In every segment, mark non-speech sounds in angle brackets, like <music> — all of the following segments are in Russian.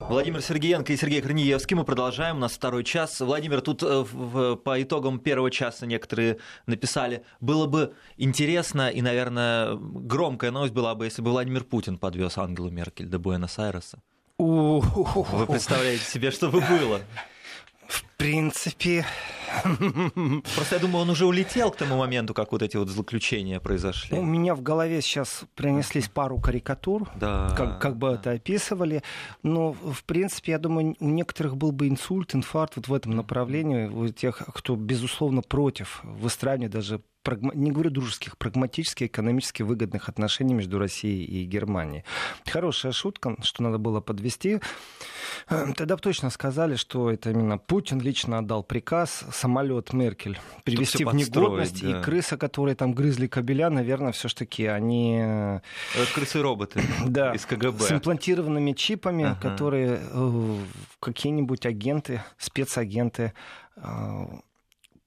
Владимир Сергеенко и Сергей Корнеевский. Мы продолжаем. У нас второй час. Владимир, тут э, по итогам первого часа некоторые написали, было бы интересно и, наверное, громкая новость была бы, если бы Владимир Путин подвез Ангелу Меркель до Буэнос-Айреса. Вы представляете себе, что бы было? В принципе... <laughs> Просто я думаю, он уже улетел к тому моменту, как вот эти вот заключения произошли. Ну, у меня в голове сейчас принеслись пару карикатур, да, как, как бы это описывали. Но, в принципе, я думаю, у некоторых был бы инсульт, инфаркт вот в этом направлении. У тех, кто, безусловно, против выстраивания даже не говорю дружеских, прагматически экономически выгодных отношений между Россией и Германией. Хорошая шутка, что надо было подвести. Э, тогда бы точно сказали, что это именно Путин лично отдал приказ самолет Меркель привести в негодность, да. и крысы, которые там грызли кабеля, наверное, все-таки они... Э, крысы-роботы <coughs> да, из КГБ. С имплантированными чипами, ага. которые э, какие-нибудь агенты, спецагенты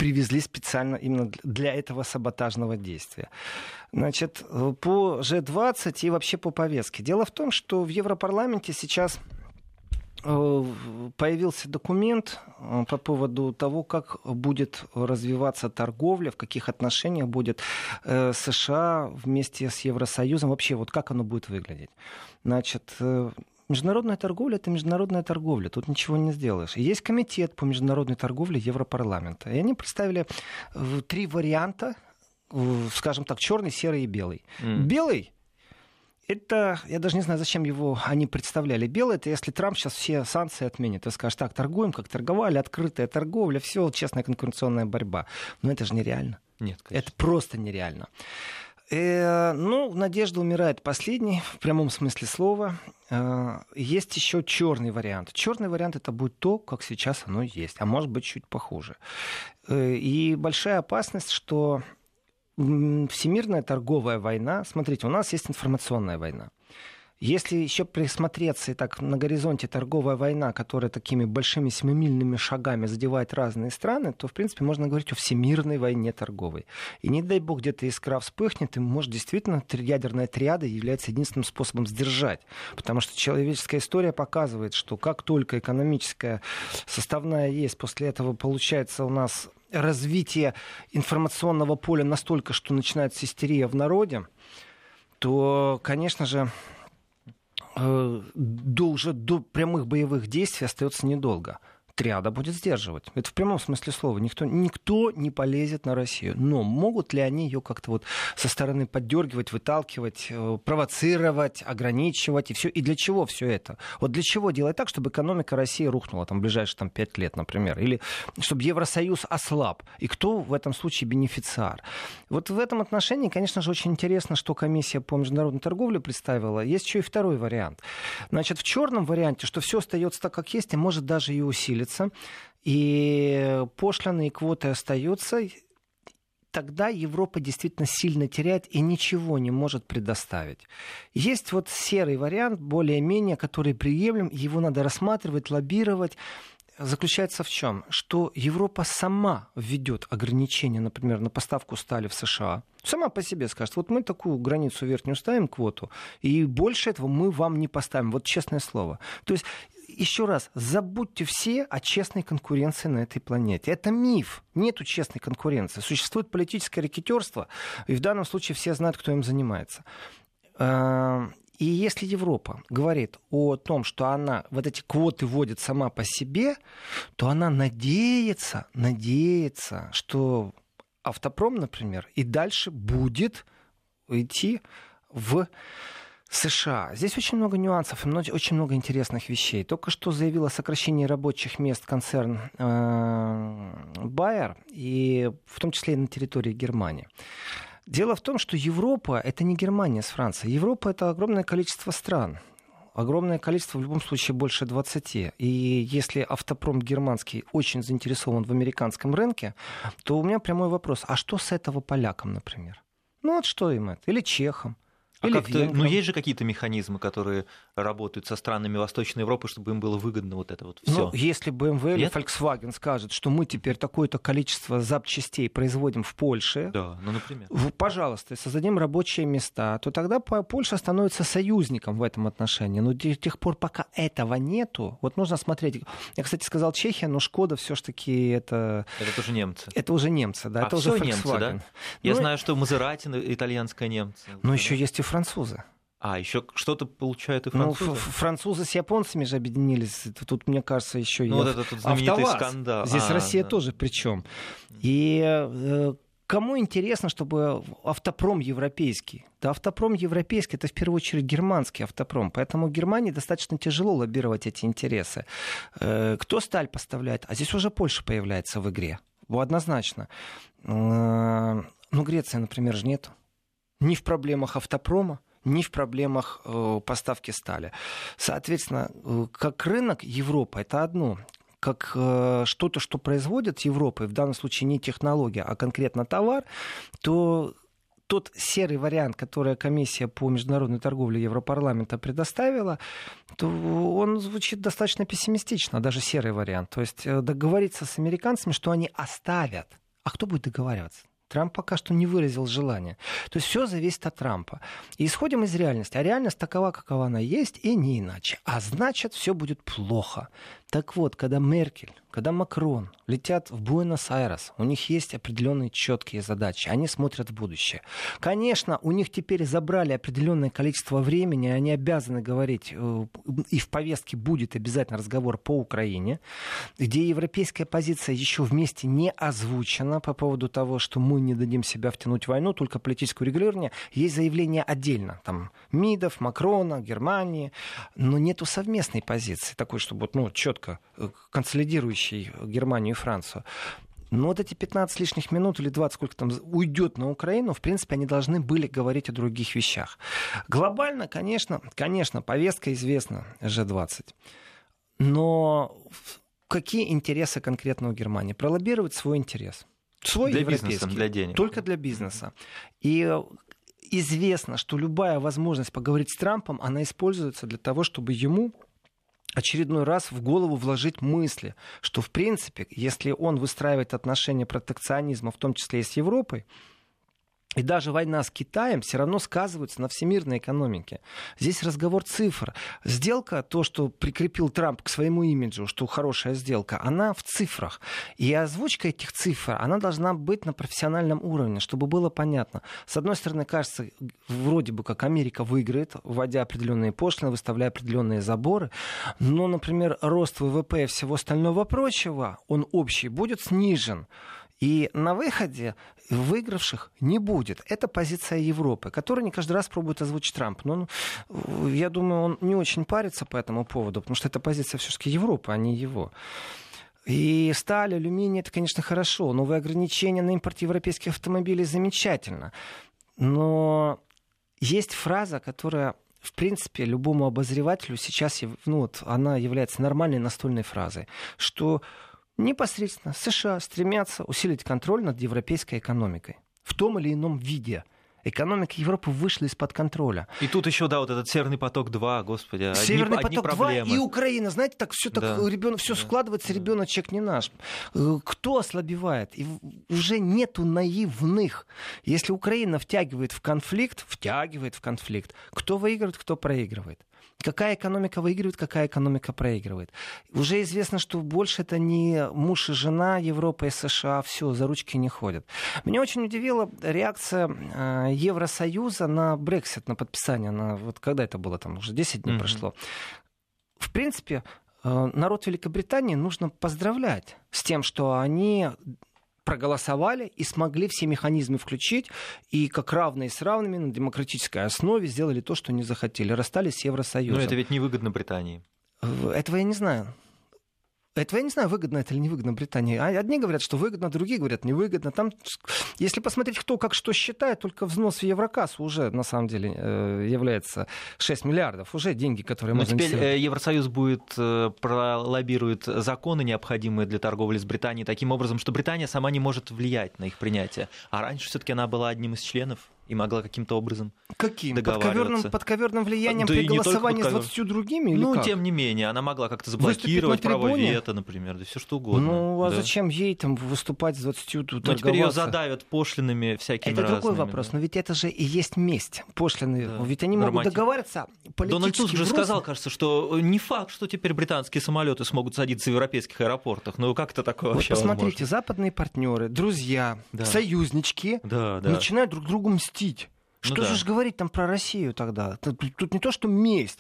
привезли специально именно для этого саботажного действия. Значит, по G20 и вообще по повестке. Дело в том, что в Европарламенте сейчас э, появился документ э, по поводу того, как будет развиваться торговля, в каких отношениях будет э, США вместе с Евросоюзом, вообще вот как оно будет выглядеть. Значит, Международная торговля – это международная торговля, тут ничего не сделаешь. Есть комитет по международной торговле Европарламента, и они представили э, три варианта, э, скажем так, черный, серый и белый. Mm. Белый это, я даже не знаю, зачем его они представляли. Белый, это если Трамп сейчас все санкции отменит и скажет, так, торгуем, как торговали, открытая торговля, все, честная конкуренционная борьба. Но это же нереально. Нет, конечно. Это просто нереально. Э, ну, надежда умирает последней, в прямом смысле слова. Э, есть еще черный вариант. Черный вариант это будет то, как сейчас оно есть, а может быть чуть похуже. Э, и большая опасность, что всемирная торговая война, смотрите, у нас есть информационная война. Если еще присмотреться и так на горизонте торговая война, которая такими большими семимильными шагами задевает разные страны, то, в принципе, можно говорить о всемирной войне торговой. И не дай бог где-то искра вспыхнет, и, может, действительно ядерная триада является единственным способом сдержать. Потому что человеческая история показывает, что как только экономическая составная есть, после этого получается у нас развитие информационного поля настолько, что начинается истерия в народе, то, конечно же, до, уже до прямых боевых действий остается недолго триада будет сдерживать. Это в прямом смысле слова. Никто, никто не полезет на Россию. Но могут ли они ее как-то вот со стороны поддергивать, выталкивать, э, провоцировать, ограничивать и все? И для чего все это? Вот для чего делать так, чтобы экономика России рухнула там в ближайшие там, пять лет, например? Или чтобы Евросоюз ослаб? И кто в этом случае бенефициар? Вот в этом отношении, конечно же, очень интересно, что комиссия по международной торговле представила. Есть еще и второй вариант. Значит, в черном варианте, что все остается так, как есть, и может даже и усилиться усилится, и пошлины и квоты остаются, тогда Европа действительно сильно теряет и ничего не может предоставить. Есть вот серый вариант, более-менее, который приемлем, его надо рассматривать, лоббировать. Заключается в чем? Что Европа сама введет ограничения, например, на поставку стали в США. Сама по себе скажет, вот мы такую границу верхнюю ставим, квоту, и больше этого мы вам не поставим. Вот честное слово. То есть еще раз, забудьте все о честной конкуренции на этой планете. Это миф. Нету честной конкуренции. Существует политическое рекетерство, и в данном случае все знают, кто им занимается. А, и если Европа говорит о том, что она вот эти квоты вводит сама по себе, то она надеется, надеется, что автопром, например, и дальше будет идти в США. Здесь очень много нюансов очень много интересных вещей. Только что заявил о сокращении рабочих мест концерн э, Bayer, и в том числе и на территории Германии. Дело в том, что Европа — это не Германия с Францией. Европа — это огромное количество стран. Огромное количество, в любом случае, больше 20. И если автопром германский очень заинтересован в американском рынке, то у меня прямой вопрос. А что с этого полякам, например? Ну вот что им это? Или чехам? А венграм. Ну, есть же какие-то механизмы, которые работают со странами Восточной Европы, чтобы им было выгодно вот это вот все. Ну, если BMW или Volkswagen скажет, что мы теперь такое-то количество запчастей производим в Польше, да, ну, например. пожалуйста, создадим рабочие места, то тогда Польша становится союзником в этом отношении. Но до тех пор, пока этого нету, вот нужно смотреть. Я, кстати, сказал Чехия, но Шкода все-таки это... Это тоже немцы. Это уже немцы, да, а это уже Volkswagen. немцы, да? Я ну, знаю, что Мазерати итальянская немцы. Но еще есть и французы. А, еще что-то получают и французы. Ну, французы с японцами же объединились. Тут, мне кажется, еще ну, и вот этот тут знаменитый АвтоВАЗ. скандал. Здесь а, Россия да. тоже причем. И э, кому интересно, чтобы автопром европейский? Да, автопром европейский это в первую очередь германский автопром, поэтому Германии достаточно тяжело лоббировать эти интересы. Э, кто сталь поставляет? А здесь уже Польша появляется в игре. Однозначно. Э, ну, Греция, например, же нет. Ни в проблемах автопрома, ни в проблемах э, поставки стали. Соответственно, э, как рынок Европа это одно, как э, что-то, что производит Европа, и в данном случае не технология, а конкретно товар, то тот серый вариант, который комиссия по международной торговле Европарламента предоставила, то он звучит достаточно пессимистично, даже серый вариант. То есть договориться с американцами, что они оставят. А кто будет договариваться? Трамп пока что не выразил желания. То есть все зависит от Трампа. И исходим из реальности. А реальность такова, какова она есть, и не иначе. А значит, все будет плохо. Так вот, когда Меркель когда Макрон летят в Буэнос-Айрес, у них есть определенные четкие задачи, они смотрят в будущее. Конечно, у них теперь забрали определенное количество времени, они обязаны говорить, э, и в повестке будет обязательно разговор по Украине, где европейская позиция еще вместе не озвучена по поводу того, что мы не дадим себя втянуть в войну, только политическое регулирование. Есть заявление отдельно, там, МИДов, Макрона, Германии, но нету совместной позиции такой, чтобы ну, четко э, консолидирующей объединяющий Германию и Францию. Но вот эти 15 лишних минут или 20, сколько там уйдет на Украину, в принципе, они должны были говорить о других вещах. Глобально, конечно, конечно, повестка известна, G20. Но какие интересы конкретно у Германии? Пролоббировать свой интерес. Свой для бизнеса, для денег. Только для бизнеса. И известно, что любая возможность поговорить с Трампом, она используется для того, чтобы ему очередной раз в голову вложить мысли, что в принципе, если он выстраивает отношения протекционизма, в том числе и с Европой, и даже война с Китаем все равно сказывается на всемирной экономике. Здесь разговор цифр. Сделка, то, что прикрепил Трамп к своему имиджу, что хорошая сделка, она в цифрах. И озвучка этих цифр, она должна быть на профессиональном уровне, чтобы было понятно. С одной стороны, кажется, вроде бы как Америка выиграет, вводя определенные пошлины, выставляя определенные заборы. Но, например, рост ВВП и всего остального прочего, он общий, будет снижен. И на выходе выигравших не будет. Это позиция Европы, которую не каждый раз пробует озвучить Трамп. Но я думаю, он не очень парится по этому поводу, потому что это позиция все-таки Европы, а не его. И сталь, алюминий, это, конечно, хорошо. Новые ограничения на импорт европейских автомобилей замечательно. Но есть фраза, которая в принципе, любому обозревателю сейчас, ну вот, она является нормальной настольной фразой, что непосредственно США стремятся усилить контроль над европейской экономикой в том или ином виде. Экономика Европы вышла из-под контроля. И тут еще, да, вот этот Северный поток-2, господи, Северный одни, поток одни 2 и Украина, знаете, так все так да. ребенок все да. складывается, ребеночек не наш. Э, кто ослабевает? И уже нету наивных. Если Украина втягивает в конфликт, втягивает в конфликт, кто выигрывает, кто проигрывает? Какая экономика выигрывает, какая экономика проигрывает. Уже известно, что больше это не муж и жена Европы и США, все, за ручки не ходят. Меня очень удивила реакция э, Евросоюза на Брексит, на подписание, на, вот когда это было, там уже 10 дней mm-hmm. прошло. В принципе, э, народ Великобритании нужно поздравлять с тем, что они проголосовали и смогли все механизмы включить, и как равные с равными на демократической основе сделали то, что не захотели. Расстались с Евросоюзом. Но это ведь невыгодно Британии. Этого я не знаю. Этого я не знаю, выгодно это или невыгодно Британии. А одни говорят, что выгодно, другие говорят невыгодно. Там, если посмотреть, кто как что считает, только взнос в Еврокассу уже на самом деле э, является 6 миллиардов. Уже деньги, которые Но можно теперь инвестировать. Э, Евросоюз будет э, пролоббирует законы, необходимые для торговли с Британией, таким образом, что Британия сама не может влиять на их принятие. А раньше все-таки она была одним из членов и могла каким-то образом Каким? договариваться. Под коверным, влиянием Да при голосовании с под ковер- 20 другими? Ну, как? тем не менее, она могла как-то заблокировать право вето, например, да все что угодно. Ну, а да. зачем ей там выступать с 20 тут Ну, теперь ее торговаться? задавят пошлинами всякими Это другой разными, вопрос, да. но ведь это же и есть месть, пошлины. Да, Ведь они могут норматив. договариваться политически. Дональд Туск же сказал, кажется, что не факт, что теперь британские самолеты смогут садиться в европейских аэропортах. Ну, как это такое Вот вообще посмотрите, западные партнеры, друзья, Да. союзнички возможно? Да, да. начинают друг другу мстить. Ну Что да. же ж говорить там про Россию тогда? Тут, тут не то, что месть.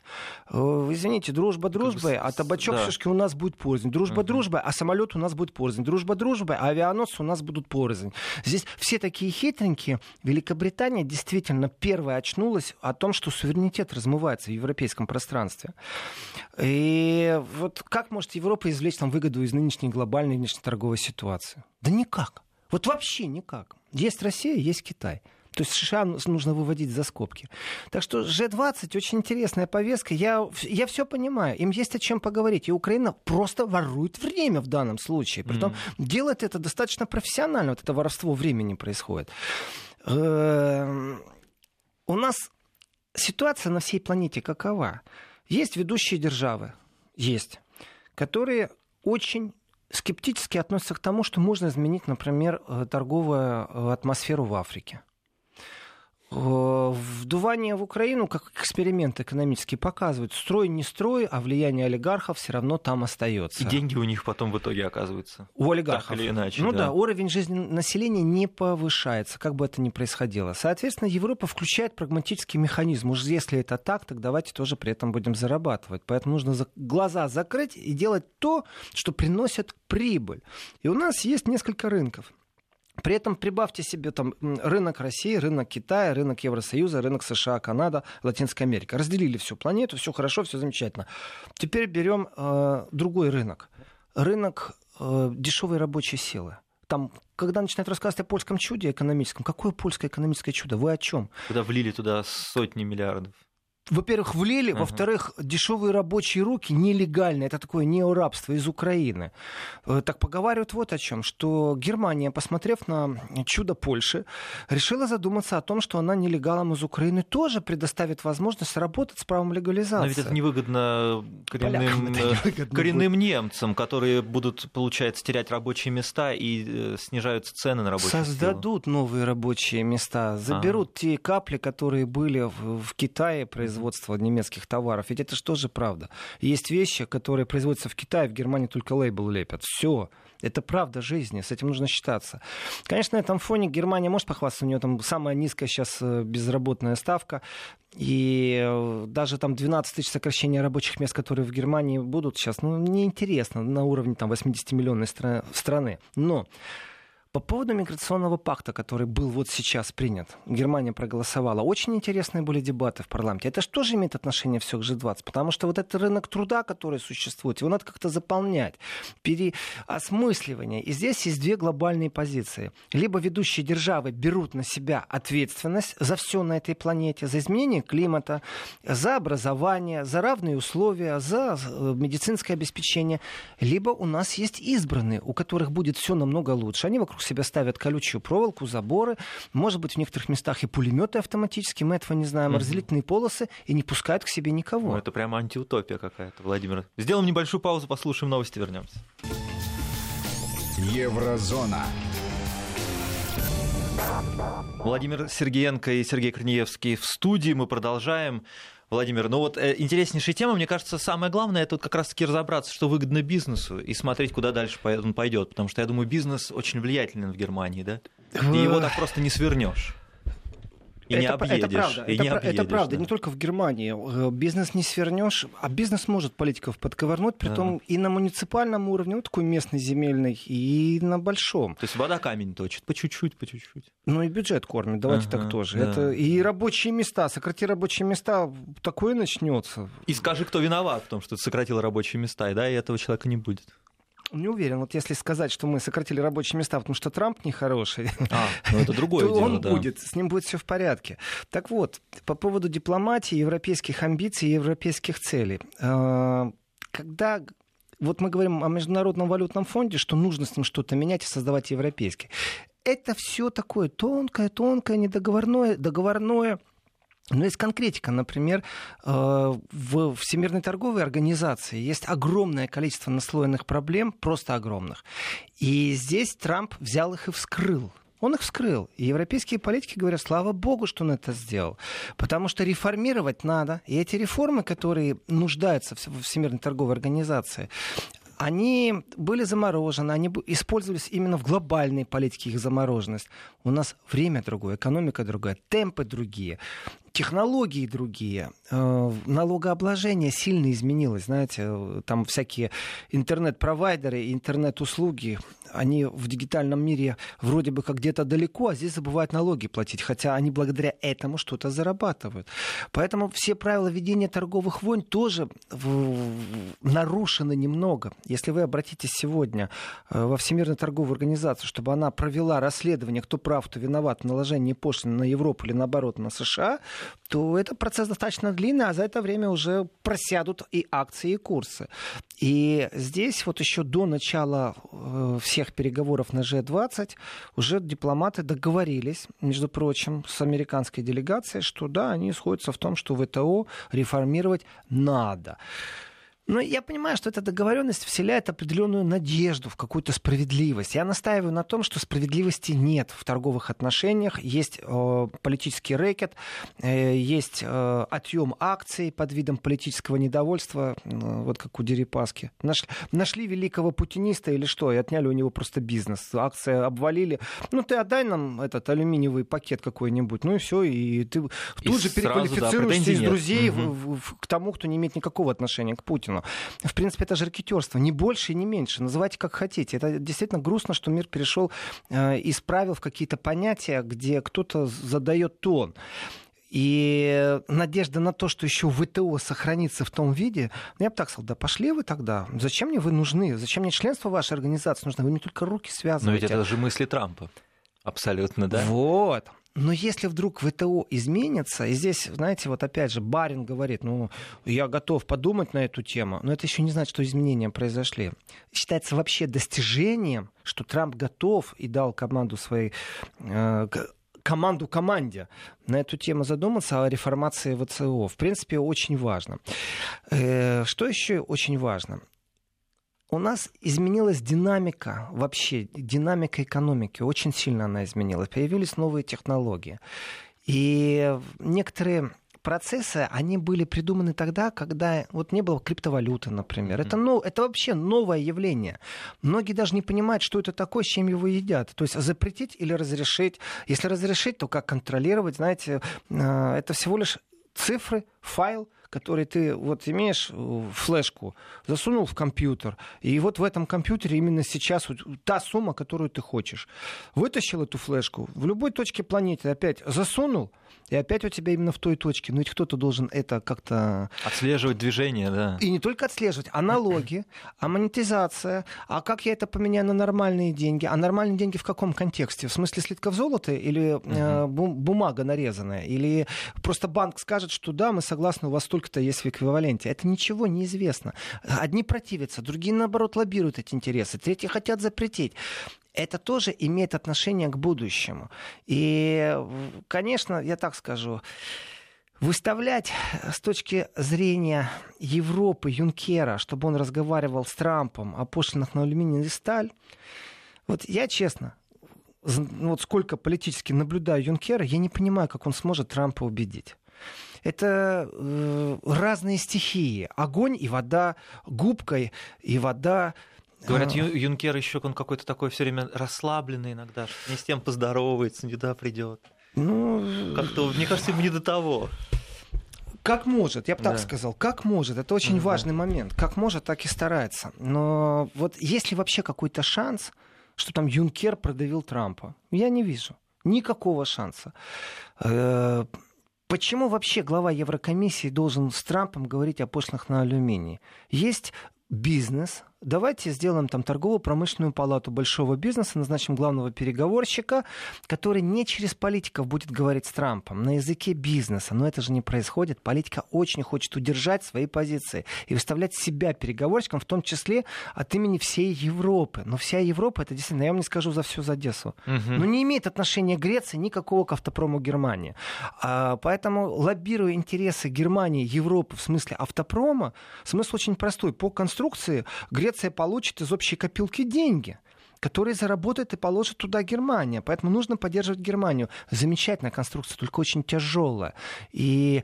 Э, Извините, дружба дружбой, а табачок да. шишки у нас будет порознь. Дружба Мгм. дружбой, а самолет у нас будет порознь. Дружба дружбой, а авианосцы у нас будут порознь. Здесь все такие хитренькие. Великобритания действительно первая очнулась о том, что суверенитет размывается в европейском пространстве. И вот как может Европа извлечь там выгоду из нынешней глобальной внешнеторговой ситуации? Да никак. Вот вообще никак. Есть Россия, есть Китай. То есть США нужно выводить за скобки. Так что G20 очень интересная повестка. Я, я все понимаю. Им есть о чем поговорить. И Украина просто ворует время в данном случае. Притом делает это достаточно профессионально. Вот это воровство времени происходит. Эм, У нас ситуация на всей планете какова? Есть ведущие державы, есть, которые очень скептически относятся к тому, что можно изменить, например, э, торговую э, атмосферу в Африке. Э, Вдувание в Украину как эксперимент экономический показывает, строй не строй, а влияние олигархов все равно там остается. И деньги у них потом в итоге оказываются. У олигархов. Так или иначе, ну да. да. уровень жизни населения не повышается, как бы это ни происходило. Соответственно, Европа включает прагматический механизм. Уж если это так, так давайте тоже при этом будем зарабатывать. Поэтому нужно за- глаза закрыть и делать то, что приносит прибыль. И у нас есть несколько рынков. При этом прибавьте себе там рынок России, рынок Китая, рынок Евросоюза, рынок США, Канада, Латинская Америка. Разделили всю планету, все хорошо, все замечательно. Теперь берем э, другой рынок. Рынок э, дешевой рабочей силы. Там, когда начинают рассказывать о польском чуде экономическом, какое польское экономическое чудо? Вы о чем? Куда влили туда сотни миллиардов. Во-первых, влили, Ага. во-вторых, дешевые рабочие руки нелегальные, это такое неорабство из Украины. Э, Так поговаривают вот о чем, что Германия, посмотрев на чудо Польши, решила задуматься о том, что она нелегалам из Украины тоже предоставит возможность работать с правом легализации. Но ведь это невыгодно коренным, это э, невыгодно коренным немцам, которые будут, получается, терять рабочие места и э, снижаются цены на рабочую силу. Создадут новые рабочие места, заберут те капли, которые были в, в Китае производства немецких товаров. Ведь это что же правда? Есть вещи, которые производятся в Китае, в Германии только лейбл лепят. Все. Это правда жизни, с этим нужно считаться. Конечно, на этом фоне Германия может похвастаться, у нее там самая низкая сейчас э, безработная ставка, и э, даже там 12 тысяч сокращения рабочих мест, которые в Германии будут сейчас, ну, неинтересно на уровне там 80-миллионной стра- страны. Но по поводу миграционного пакта, который был вот сейчас принят, Германия проголосовала. Очень интересные были дебаты в парламенте. Это же имеет отношение все к G20? Потому что вот этот рынок труда, который существует, его надо как-то заполнять, переосмысливание. И здесь есть две глобальные позиции. Либо ведущие державы берут на себя ответственность за все на этой планете, за изменение климата, за образование, за равные условия, за э, медицинское обеспечение. Либо у нас есть избранные, у которых будет все намного лучше. Они вокруг себя ставят колючую проволоку, заборы, может быть, в некоторых местах и пулеметы автоматические, мы этого не знаем, Мгм. разделительные полосы, и не пускают к себе никого. Ну, это прямо антиутопия какая-то, Владимир. Сделаем небольшую паузу, послушаем новости, вернемся. Еврозона. Владимир Сергеенко и Сергей Корнеевский в студии. Мы продолжаем. Владимир, ну вот э, интереснейшая тема. Мне кажется, самое главное это вот как раз-таки разобраться, что выгодно бизнесу, и смотреть, куда дальше он пойдет. Потому что я думаю, бизнес очень влиятелен в Германии, да? И его так просто не свернешь. И не это, объедешь. это правда. и это, не объедешь, это правда. да. Не только в Германии. Э, Бизнес не свернешь, а бизнес может политиков подковырнуть, притом и на муниципальном уровне, вот такой местный, земельный, и на большом. То есть вода камень точит, по чуть-чуть, по чуть-чуть. Ну и бюджет кормит, давайте Ага, так тоже. да. Это и рабочие места, сократи рабочие места, такое начнется. И скажи, кто виноват в том, что ты сократил рабочие места, и да, и этого человека не будет. Не уверен, вот если сказать, что мы сократили рабочие места, потому что Трамп нехороший, А, ну это другое <laughs> то дело, он да. будет, с ним будет все в порядке. Так вот, по поводу дипломатии, европейских амбиций и европейских целей. Э, Когда вот мы говорим о Международном валютном фонде, что нужно с ним что-то менять и создавать европейский. это все такое тонкое, тонкое, недоговорное, договорное. Но есть конкретика, например, э, в Всемирной торговой организации есть огромное количество наслоенных проблем, просто огромных. И здесь Трамп взял их и вскрыл. Он их вскрыл. И европейские политики говорят, слава богу, что он это сделал. Потому что реформировать надо. И эти реформы, которые нуждаются в Всемирной торговой организации, они были заморожены, они использовались именно в глобальной политике их замороженность. У нас время другое, экономика другая, темпы другие технологии другие, э, налогообложение сильно изменилось, знаете, там всякие интернет-провайдеры, интернет-услуги, они в дигитальном мире вроде бы как где-то далеко, а здесь забывают налоги платить, хотя они благодаря этому что-то зарабатывают. Поэтому все правила ведения торговых войн тоже нарушены немного. Если вы обратитесь сегодня э, во Всемирную торговую организацию, чтобы она провела расследование, кто прав, кто виноват в наложении пошлины на Европу или наоборот на США, то этот процесс достаточно длинный, а за это время уже просядут и акции, и курсы. И здесь вот еще до начала э, всех переговоров на G20 уже дипломаты договорились, между прочим, с американской делегацией, что да, они сходятся в том, что ВТО реформировать надо. Но я понимаю, что эта договоренность вселяет определенную надежду в какую-то справедливость. Я настаиваю на том, что справедливости нет в торговых отношениях. Есть э, политический рэкет, э, есть э, отъем акций под видом политического недовольства, э, вот как у Дерипаски. Нашли, нашли великого путиниста или что, и отняли у него просто бизнес. Акции обвалили. Ну, ты отдай нам этот алюминиевый пакет какой-нибудь, ну и все, и ты и тут же переквалифицируешься да, из друзей угу. в, в, к тому, кто не имеет никакого отношения к Путину. В принципе, это же ракетерство. Не больше и не меньше. Называйте как хотите. Это действительно грустно, что мир перешел э, из правил в какие-то понятия, где кто-то задает тон. И надежда на то, что еще ВТО сохранится в том виде, ну, я бы так сказал, да пошли вы тогда. Зачем мне вы нужны? Зачем мне членство вашей организации нужно? Вы мне только руки связываете. Но ведь это же мысли Трампа. Абсолютно, да. Вот. Но если вдруг ВТО изменится, и здесь, знаете, вот опять же, Барин говорит, ну, я готов подумать на эту тему, но это еще не значит, что изменения произошли. Считается вообще достижением, что Трамп готов и дал команду своей э, команду команде на эту тему задуматься о реформации ВЦО. В принципе, очень важно. Э, что еще очень важно? У нас изменилась динамика вообще, динамика экономики. Очень сильно она изменилась. Появились новые технологии. И некоторые процессы, они были придуманы тогда, когда вот не было криптовалюты, например. Mm-hmm. Это, ну, это вообще новое явление. Многие даже не понимают, что это такое, с чем его едят. То есть запретить или разрешить. Если разрешить, то как контролировать, знаете, э, это всего лишь цифры, файл, который ты вот имеешь э, флешку, засунул в компьютер, и вот в этом компьютере именно сейчас вот та сумма, которую ты хочешь. Вытащил эту флешку, в любой точке планеты опять засунул, и опять у тебя именно в той точке. Но ведь кто-то должен это как-то... Отслеживать движение, да. И не только отслеживать, а налоги, а монетизация, а как я это поменяю на нормальные деньги. А нормальные деньги в каком контексте? В смысле слитков золота или э, бумага нарезанная? Или просто банк скажет, что да, мы согласны, у вас столько-то есть в эквиваленте. Это ничего не известно. Одни противятся, другие, наоборот, лоббируют эти интересы, третьи хотят запретить это тоже имеет отношение к будущему. И, конечно, я так скажу, выставлять с точки зрения Европы Юнкера, чтобы он разговаривал с Трампом о пошлинах на алюминий и сталь, вот я честно, ну вот сколько политически наблюдаю Юнкера, я не понимаю, как он сможет Трампа убедить. Это э, разные стихии. Огонь и вода, губка и вода, Говорят, Ю, Юнкер еще он какой-то такой все время расслабленный иногда, не с тем поздоровается, не туда придет. Ну, как-то, мне кажется, ему не до того. Как может, я бы так да. сказал, как может, это очень да. важный момент. Как может, так и старается. Но вот есть ли вообще какой-то шанс, что там Юнкер продавил Трампа? Я не вижу. Никакого шанса. Почему вообще глава Еврокомиссии должен с Трампом говорить о пошлинах на алюминий? Есть бизнес, давайте сделаем там торгово-промышленную палату большого бизнеса, назначим главного переговорщика, который не через политиков будет говорить с Трампом, на языке бизнеса. Но это же не происходит. Политика очень хочет удержать свои позиции и выставлять себя переговорщиком, в том числе от имени всей Европы. Но вся Европа, это действительно, я вам не скажу за всю за Одессу, угу. но не имеет отношения Греции никакого к автопрому Германии. А, поэтому, лоббируя интересы Германии, Европы в смысле автопрома, смысл очень простой. По конструкции Греция получит из общей копилки деньги которые заработает и положит туда Германия. Поэтому нужно поддерживать Германию. Замечательная конструкция, только очень тяжелая. И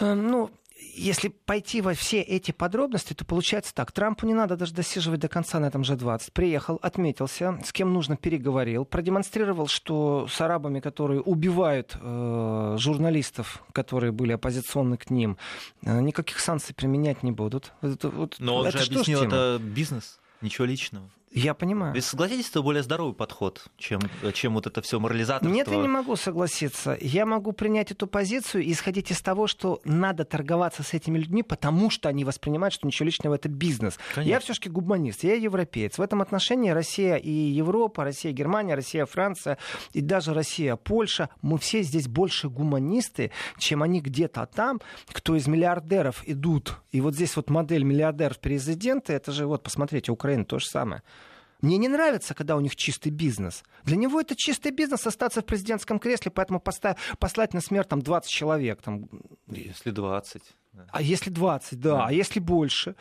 э, ну, если пойти во все эти подробности, то получается так. Трампу не надо даже досиживать до конца на этом G20. Приехал, отметился, с кем нужно переговорил, продемонстрировал, что с арабами, которые убивают э, журналистов, которые были оппозиционны к ним, э, никаких санкций применять не будут. Это, вот, Но он это же объяснил, это бизнес, ничего личного. Я понимаю. Вы согласитесь, это более здоровый подход, чем, чем вот это все морализаторство? Нет, я не могу согласиться. Я могу принять эту позицию и исходить из того, что надо торговаться с этими людьми, потому что они воспринимают, что ничего личного это бизнес. Конечно. Я все-таки гуманист, я европеец. В этом отношении Россия и Европа, Россия, Германия, Россия, Франция и даже Россия, Польша, мы все здесь больше гуманисты, чем они где-то там, кто из миллиардеров идут. И вот здесь вот модель миллиардеров президента, это же вот, посмотрите, Украина то же самое. Мне не нравится, когда у них чистый бизнес. Для него это чистый бизнес остаться в президентском кресле, поэтому поставь, послать на смерть там 20 человек. Там. Если 20. Да. А если 20, да, да. А если больше?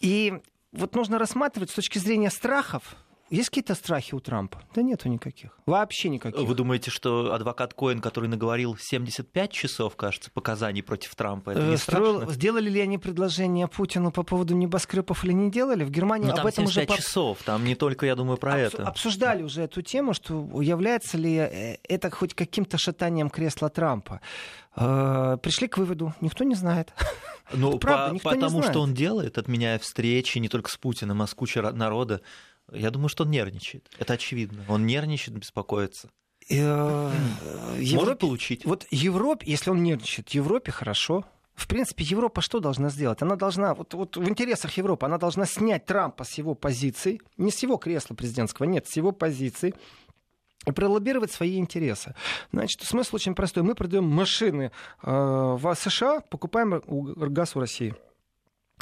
И вот нужно рассматривать с точки зрения страхов, есть какие-то страхи у Трампа? Да нету никаких. Вообще никаких. Вы думаете, что адвокат Коэн, который наговорил 75 часов, кажется, показаний против Трампа, это не Строил... страшно? Сделали ли они предложение Путину по поводу небоскребов или не делали? В Германии ну, об этом уже... часов, там не только, я думаю, про Обсу... это. Обсуждали уже эту тему, что является ли э, это хоть каким-то шатанием кресла Трампа. Э, пришли к выводу, никто не знает. Ну, правда, по, потому что он делает, отменяя встречи не только с Путиным, а с кучей народа. Я думаю, что он нервничает. Это очевидно. Он нервничает, беспокоится. Э, Европе, Может получить. Вот Европе, если он нервничает, Европе хорошо. В принципе, Европа что должна сделать? Она должна, вот, вот в интересах Европы, она должна снять Трампа с его позиции, не с его кресла президентского, нет, с его позиции, и пролоббировать свои интересы. Значит, смысл очень простой. Мы продаем машины э, в США, покупаем газ у России.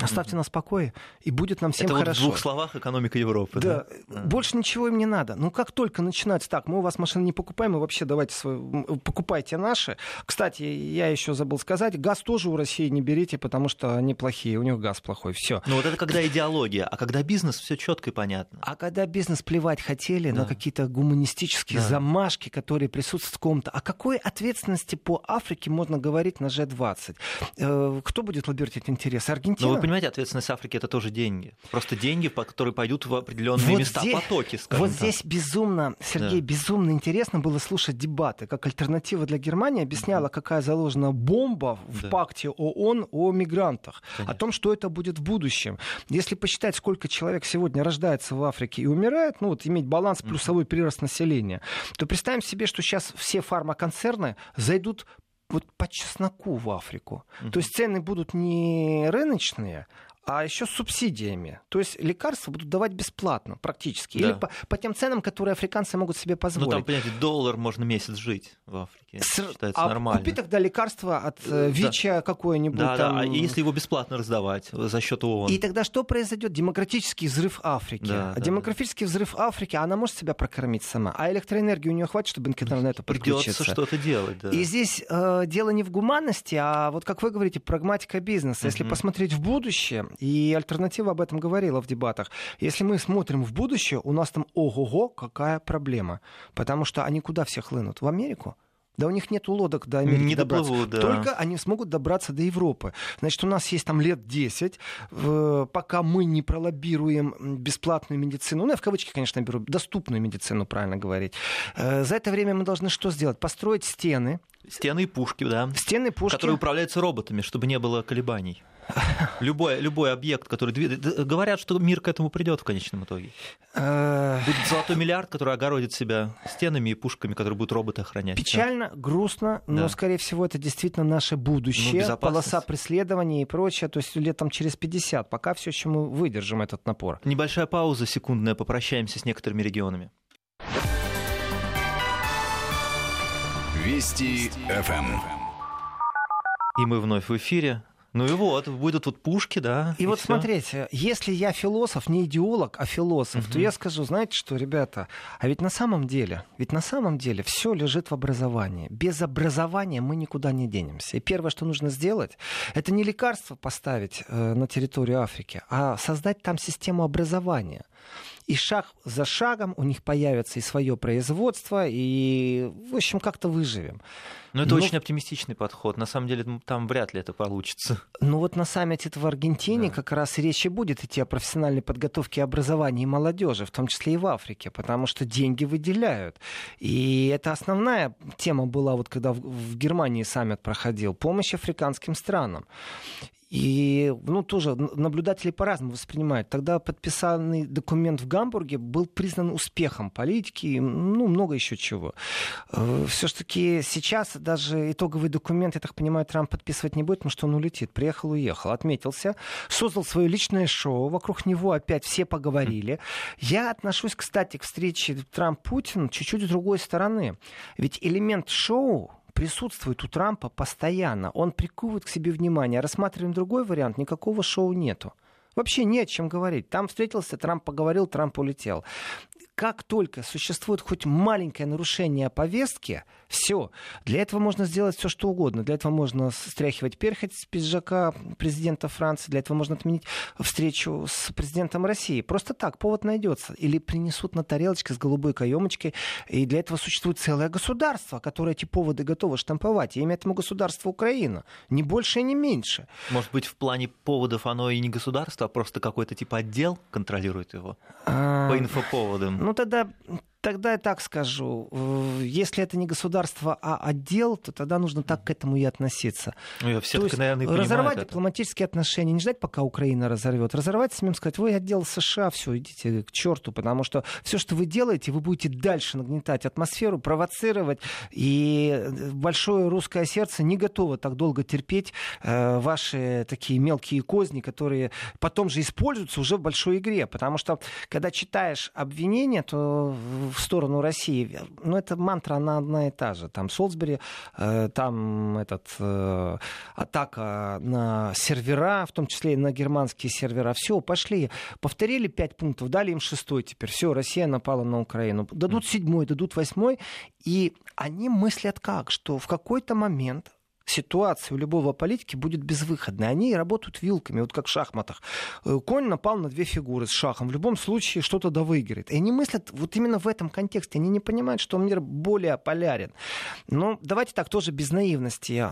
Оставьте нас в покое, и будет нам всем Это хорошо. Вот в двух словах экономика Европы. Да. да. Больше ничего им не надо. Ну, как только начинается так, мы у вас машины не покупаем, и вообще давайте свой, покупайте наши. Кстати, я еще забыл сказать, газ тоже у России не берите, потому что они плохие, у них газ плохой. Все. Ну, вот это когда идеология, а когда бизнес, все четко и понятно. А когда бизнес плевать хотели да. на какие-то гуманистические да. замашки, которые присутствуют в ком-то, о какой ответственности по Африке можно говорить на G20? Э, кто будет лоббировать эти интересы? Аргентина? Понимаете, ответственность Африки это тоже деньги. Просто деньги, которые пойдут в определенные вот места, здесь, потоки, скажем Вот так. здесь безумно, Сергей, да. безумно интересно было слушать дебаты, как альтернатива для Германии объясняла, какая заложена бомба в да. пакте ООН о мигрантах, Конечно. о том, что это будет в будущем. Если посчитать, сколько человек сегодня рождается в Африке и умирает, ну вот иметь баланс плюсовой прирост населения, то представим себе, что сейчас все фармаконцерны зайдут вот по чесноку в Африку. Mm-hmm. То есть цены будут не рыночные, а еще с субсидиями. То есть лекарства будут давать бесплатно практически. Да. Или по, по тем ценам, которые африканцы могут себе позволить. Ну там, понимаете, доллар можно месяц жить в Африке. С... Считается а нормально. Купи тогда лекарство от э, ВИЧа да. какое-нибудь. Да, там... да, а если его бесплатно раздавать за счет ООН? И тогда что произойдет? Демографический взрыв Африки. Да, а да, демографический да. взрыв Африки, она может себя прокормить сама. А электроэнергии у нее хватит, чтобы к интернету подключиться. Придется что-то делать, да. И здесь э, дело не в гуманности, а вот как вы говорите, прагматика бизнеса. Если mm-hmm. посмотреть в будущее и альтернатива об этом говорила в дебатах. Если мы смотрим в будущее, у нас там ого-го, какая проблема. Потому что они куда все хлынут? В Америку? Да у них нет лодок до Америки не добраться. Доплывут, да. Только они смогут добраться до Европы. Значит, у нас есть там лет 10, пока мы не пролоббируем бесплатную медицину. Ну, я в кавычки, конечно, беру доступную медицину, правильно говорить. Э, за это время мы должны что сделать? Построить стены, Стены и пушки, да. Стены и пушки. Которые управляются роботами, чтобы не было колебаний. <laughs> Любой, любой объект, который двигается... Говорят, что мир к этому придет в конечном итоге. Э, Будет золотой миллиард, который огородит себя стенами и пушками, которые будут роботы охранять. Печально, грустно, но, Да. скорее всего, это действительно наше будущее. Ну, полоса преследования и прочее. То есть лет там через 50. Пока все еще мы выдержим этот напор. Небольшая пауза секундная, попрощаемся с некоторыми регионами. Вести ФМ. И мы вновь в эфире. Ну и вот, будут вот пушки, да. И, вот всё. смотрите, если я философ, не идеолог, а философ, то Мгм. я скажу, знаете что, ребята, а ведь на самом деле, ведь на самом деле все лежит в образовании. Без образования мы никуда не денемся. И первое, что нужно сделать, это не лекарство поставить э, на территорию Африки, а создать там систему образования. И шаг за шагом у них появится и свое производство, и, в общем, как-то выживем. Ну, это Ну, очень оптимистичный подход. На самом деле, там вряд ли это получится. Ну вот на саммите в Аргентине Да. как раз и речь и будет идти о профессиональной подготовке и образовании молодежи, в том числе и в Африке, потому что деньги выделяют. И это основная тема была, вот когда в, в Германии саммит проходил, помощь африканским странам. И, ну, тоже наблюдатели по-разному воспринимают. Тогда подписанный документ в Гамбурге был признан успехом политики, ну, много еще чего. Все-таки сейчас даже итоговый документ, я так понимаю, Трамп подписывать не будет, потому что он улетит. Приехал, уехал, отметился, создал свое личное шоу, вокруг него опять все поговорили. Я отношусь, кстати, к встрече Трамп-Путин чуть-чуть с другой стороны. Ведь элемент шоу присутствует у Трампа постоянно. Он приковывает к себе внимание. Рассматриваем другой вариант, никакого шоу нету. Вообще не о чем говорить. Там встретился, Трамп поговорил, Трамп улетел. Как только существует хоть маленькое нарушение повестки, все. Для этого можно сделать все, что угодно. Для этого можно стряхивать перхоть с пиджака президента Франции. Для этого можно отменить встречу с президентом России. Просто так, повод найдется. Или принесут на тарелочке с голубой каемочкой. И для этого существует целое государство, которое эти поводы готово штамповать. И имя этому государству Украина. Ни больше и не меньше. Может быть, в плане поводов оно и не государство, а просто какой-то типа отдел контролирует его А, по инфоповодам. Ну тогда, тогда я так скажу. Если это не государство, а отдел, то тогда нужно так к этому и относиться. Ну, я То все-таки, есть наверное, разорвать это. дипломатические отношения, не ждать, пока Украина разорвет. Разорвать с ним, сказать, вы отдел США, все, идите к черту, потому что все, что вы делаете, вы будете дальше нагнетать атмосферу, провоцировать, и большое русское сердце не готово так долго терпеть э, ваши такие мелкие козни, которые потом же используются уже в большой игре, потому что когда читаешь обвинения, то в сторону России, ну это мантра, она одна и та же. Там Солсбери, э, там этот э, атака на сервера, в том числе и на германские сервера. Все, пошли. Повторили пять пунктов, дали им шестой теперь. Все, Россия напала на Украину. Дадут седьмой, дадут восьмой. И они мыслят как? Что в какой-то момент ситуация у любого политики будет безвыходной. Они работают вилками, вот как в шахматах. Э, Конь напал на две фигуры с шахом. В любом случае что-то да выиграет. И они мыслят вот именно в этом контексте. Они не понимают, что мир более полярен. Но давайте так, тоже без наивности.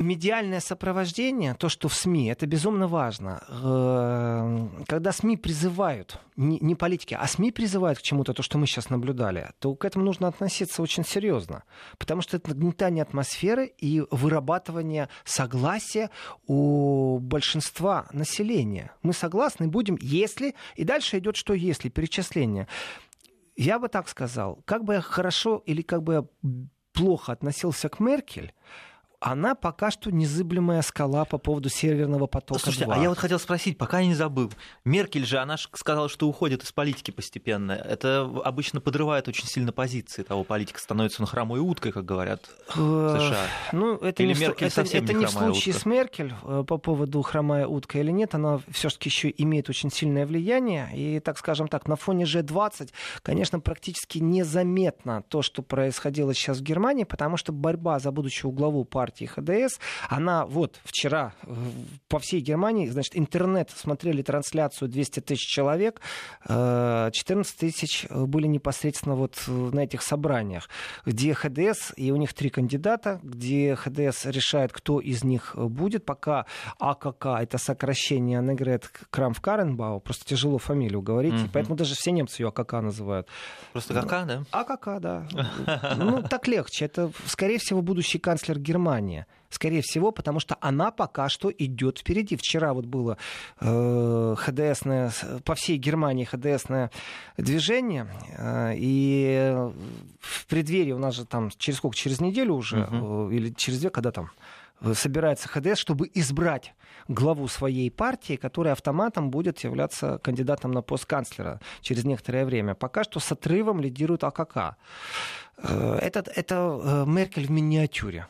Медиальное сопровождение, то, что в СМИ, это безумно важно. Э, Когда СМИ призывают, не политики, а СМИ призывают к чему-то, то, что мы сейчас наблюдали, то к этому нужно относиться очень серьезно. Потому что это нагнетание атмосферы и вырабатывание согласия у большинства населения. Мы согласны будем, если... И дальше идет что если, перечисление. Я бы так сказал, как бы я хорошо или как бы я плохо относился к Меркель, она пока что незыблемая скала по поводу северного потока. Слушайте, 2. а я вот хотел спросить, пока я не забыл. Меркель же, она же сказала, что уходит из политики постепенно. Это обычно подрывает очень сильно позиции того политика, становится он хромой уткой, как говорят в Э, США. Ну, это Или не, Меркель это, совсем это не не в случае утка? с Меркель э, по поводу хромая утка или нет. Она все-таки еще имеет очень сильное влияние. И, так скажем так, на фоне G20, конечно, практически незаметно то, что происходило сейчас в Германии, потому что борьба за будущего главу партии партии ХДС. Она вот вчера по всей Германии, значит, интернет смотрели трансляцию 200 тысяч человек, 14 тысяч были непосредственно вот на этих собраниях, где ХДС, и у них три кандидата, где ХДС решает, кто из них будет, пока АКК, это сокращение Аннегрет Крамф Каренбау, просто тяжело фамилию говорить, mm-hmm. поэтому даже все немцы ее АКК называют. Просто КК, да? АКК, да. Ну, так легче. Это, скорее всего, будущий канцлер Германии. Скорее всего, потому что она пока что идет впереди. Вчера вот было э, ХДСное, по всей Германии ХДСное движение, э, и в преддверии у нас же там через сколько, через неделю уже, uh-huh. э, или через две, когда там собирается ХДС, чтобы избрать главу своей партии, которая автоматом будет являться кандидатом на пост канцлера через некоторое время. Пока что с отрывом лидирует АКК. Э, это, это э, Меркель в миниатюре.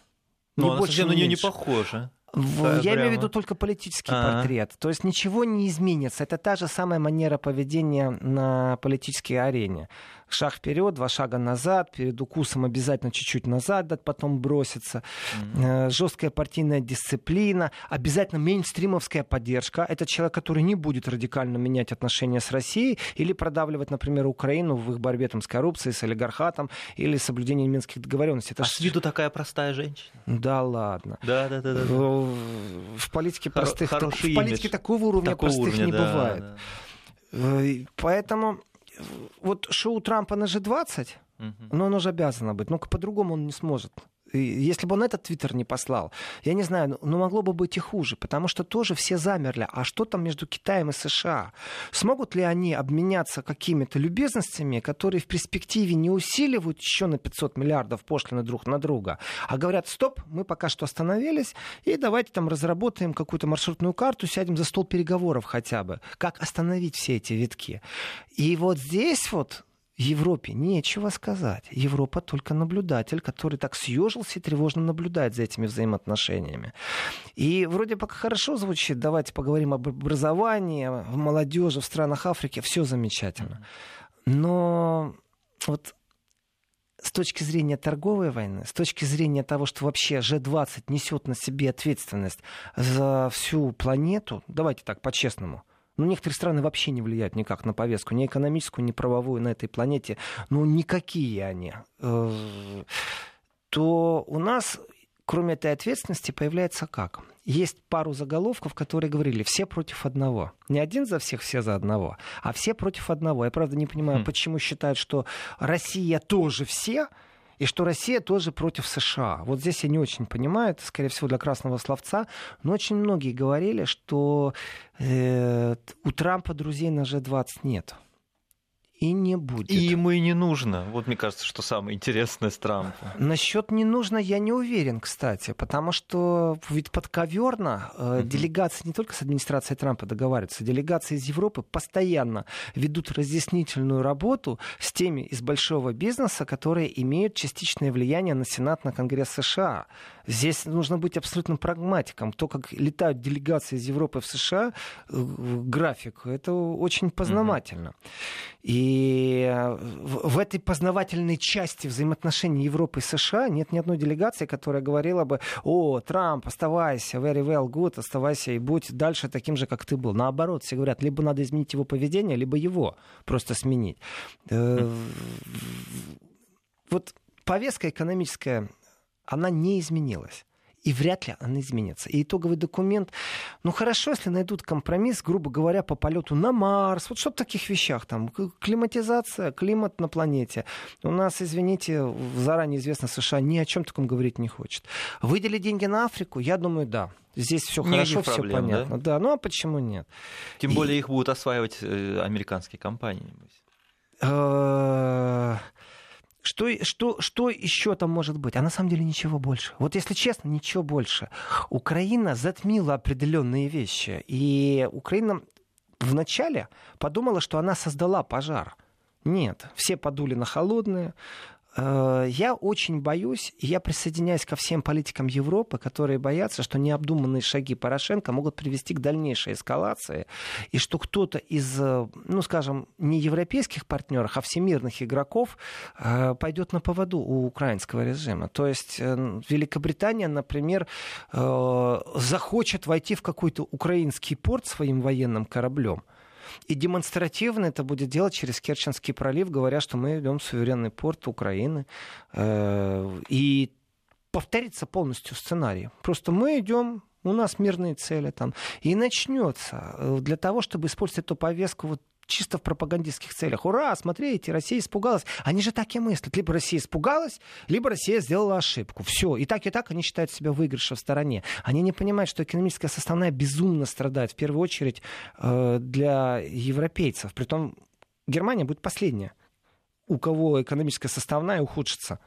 Но она совсем на нее не похожа. Я прямо... имею в виду только политический А-а-а. портрет. То есть ничего не изменится. Это та же самая манера поведения на политической арене шаг вперед, два шага назад, перед укусом обязательно чуть-чуть назад дать, потом броситься. Mm-hmm. Жесткая партийная дисциплина, обязательно мейнстримовская поддержка. Это человек, который не будет радикально менять отношения с Россией или продавливать, например, Украину в их борьбе там, с коррупцией, с олигархатом или соблюдением минских договоренностей. Это а с виду такая простая женщина. Да ладно. Да, да, да. да. В политике простых, Хор- в политике такого уровня такого простых уровня, не да, бывает. Да. Э, поэтому вот шоу Трампа на G20, угу. но оно же обязано быть. Ну, по-другому он не сможет. Если бы он этот твиттер не послал, я не знаю, но могло бы быть и хуже, потому что тоже все замерли. А что там между Китаем и США? Смогут ли они обменяться какими-то любезностями, которые в перспективе не усиливают еще на 500 миллиардов пошлины друг на друга, а говорят, стоп, мы пока что остановились, и давайте там разработаем какую-то маршрутную карту, сядем за стол переговоров хотя бы. Как остановить все эти витки? И вот здесь вот Европе нечего сказать. Европа только наблюдатель, который так съежился и тревожно наблюдает за этими взаимоотношениями. И вроде пока хорошо звучит, давайте поговорим об образовании, в молодежи в странах Африки, все замечательно. Но вот с точки зрения торговой войны, с точки зрения того, что вообще G20 несет на себе ответственность за всю планету, давайте так по-честному, ну, некоторые страны вообще не влияют никак на повестку, ни экономическую, ни правовую на этой планете. Ну, никакие они. Э, то у нас, кроме этой ответственности, появляется как? Есть пару заголовков, которые говорили «все против одного». Не один за всех, все за одного, а все против одного. Я, правда, не понимаю, mm. почему считают, что Россия тоже все, и что Россия тоже против США. Вот здесь я не очень понимаю, это, скорее всего, для красного словца, но очень многие говорили, что э, у Трампа друзей на G20 нет и не будет. И ему и не нужно. Вот мне кажется, что самое интересное с Трампом. Насчет не нужно я не уверен, кстати, потому что ведь подковерно э, делегации не только с администрацией Трампа договариваются, делегации из Европы постоянно ведут разъяснительную работу с теми из большого бизнеса, которые имеют частичное влияние на Сенат, на Конгресс США. Здесь нужно быть абсолютно прагматиком. То, как летают делегации из Европы в США, э, график, это очень познавательно. И э, в этой познавательной части взаимоотношений Европы и США нет ни одной делегации, которая говорила бы, о, Трамп, оставайся, very well, good, оставайся и будь дальше таким же, как ты был. Наоборот, все говорят, либо надо изменить его поведение, либо его просто сменить. Э, вот повестка экономическая она не изменилась. И вряд ли она изменится. И итоговый документ, ну хорошо, если найдут компромисс, грубо говоря, по полету на Марс, вот что в таких вещах там, климатизация, климат на планете. У нас, извините, заранее известно, США ни о чем таком говорить не хочет. Выдели деньги на Африку, я думаю, да. Здесь все хорошо, все понятно. Да? да, ну а почему нет? Тем И... более их будут осваивать э, американские компании. Что, что, что еще там может быть? А на самом деле ничего больше. Вот если честно, ничего больше. Украина затмила определенные вещи. И Украина вначале подумала, что она создала пожар. Нет, все подули на холодное, я очень боюсь, и я присоединяюсь ко всем политикам Европы, которые боятся, что необдуманные шаги Порошенко могут привести к дальнейшей эскалации, и что кто-то из, э, ну, скажем, не европейских партнеров, а всемирных игроков э, пойдет на поводу у украинского режима. То есть Великобритания, например, захочет войти в какой-то украинский порт своим военным кораблем, и демонстративно это будет делать через Керченский пролив, говоря, что мы идем в суверенный порт Украины. Э, и повторится полностью сценарий. Просто мы идем у нас мирные цели там. И начнется э, для того, чтобы использовать эту повестку вот чисто в пропагандистских целях. Ура, смотрите, Россия испугалась. Они же так и мыслят. Либо Россия испугалась, либо Россия сделала ошибку. Все. И так, и так они считают себя выигрышем в стороне. Они не понимают, что экономическая составная безумно страдает. В первую очередь э, для европейцев. Притом Германия будет последняя, у кого экономическая составная ухудшится.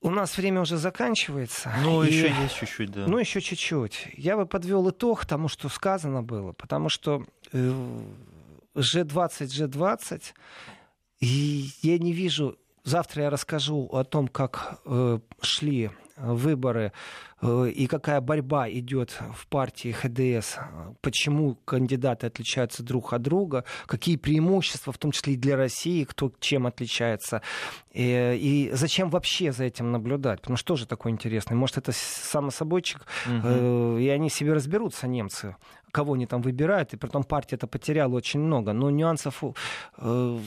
У нас время уже заканчивается. Ну, и... еще есть чуть-чуть, да. Ну, еще чуть-чуть. Я бы подвел итог тому, что сказано было, потому что э, G20, G20, и я не вижу... Завтра я расскажу о том, как э, шли выборы и какая борьба идет в партии ХДС, почему кандидаты отличаются друг от друга, какие преимущества, в том числе и для России, кто чем отличается, и, э, и зачем вообще за этим наблюдать, потому что тоже такой интересный. Может, это самособойчик, угу. и они себе разберутся, немцы, кого они там выбирают, и при том партия это потеряла очень много. Но нюансов э,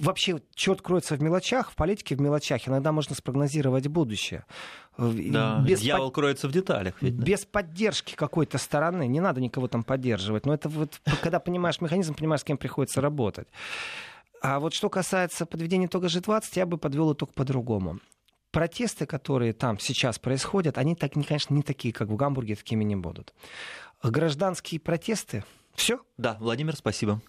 вообще что кроется в мелочах, в политике в мелочах. Иногда можно спрогнозировать будущее. Э, да, без дьявол под... кроется в деталях. Ведь, да? Без поддержки какой-то стороны. Не надо никого там поддерживать. Но это вот, когда понимаешь механизм, понимаешь, с кем приходится работать. А вот что касается подведения итога G20, я бы подвел итог по-другому протесты, которые там сейчас происходят, они, так, конечно, не такие, как в Гамбурге, такими не будут. Гражданские протесты. Все? Да, Владимир, спасибо.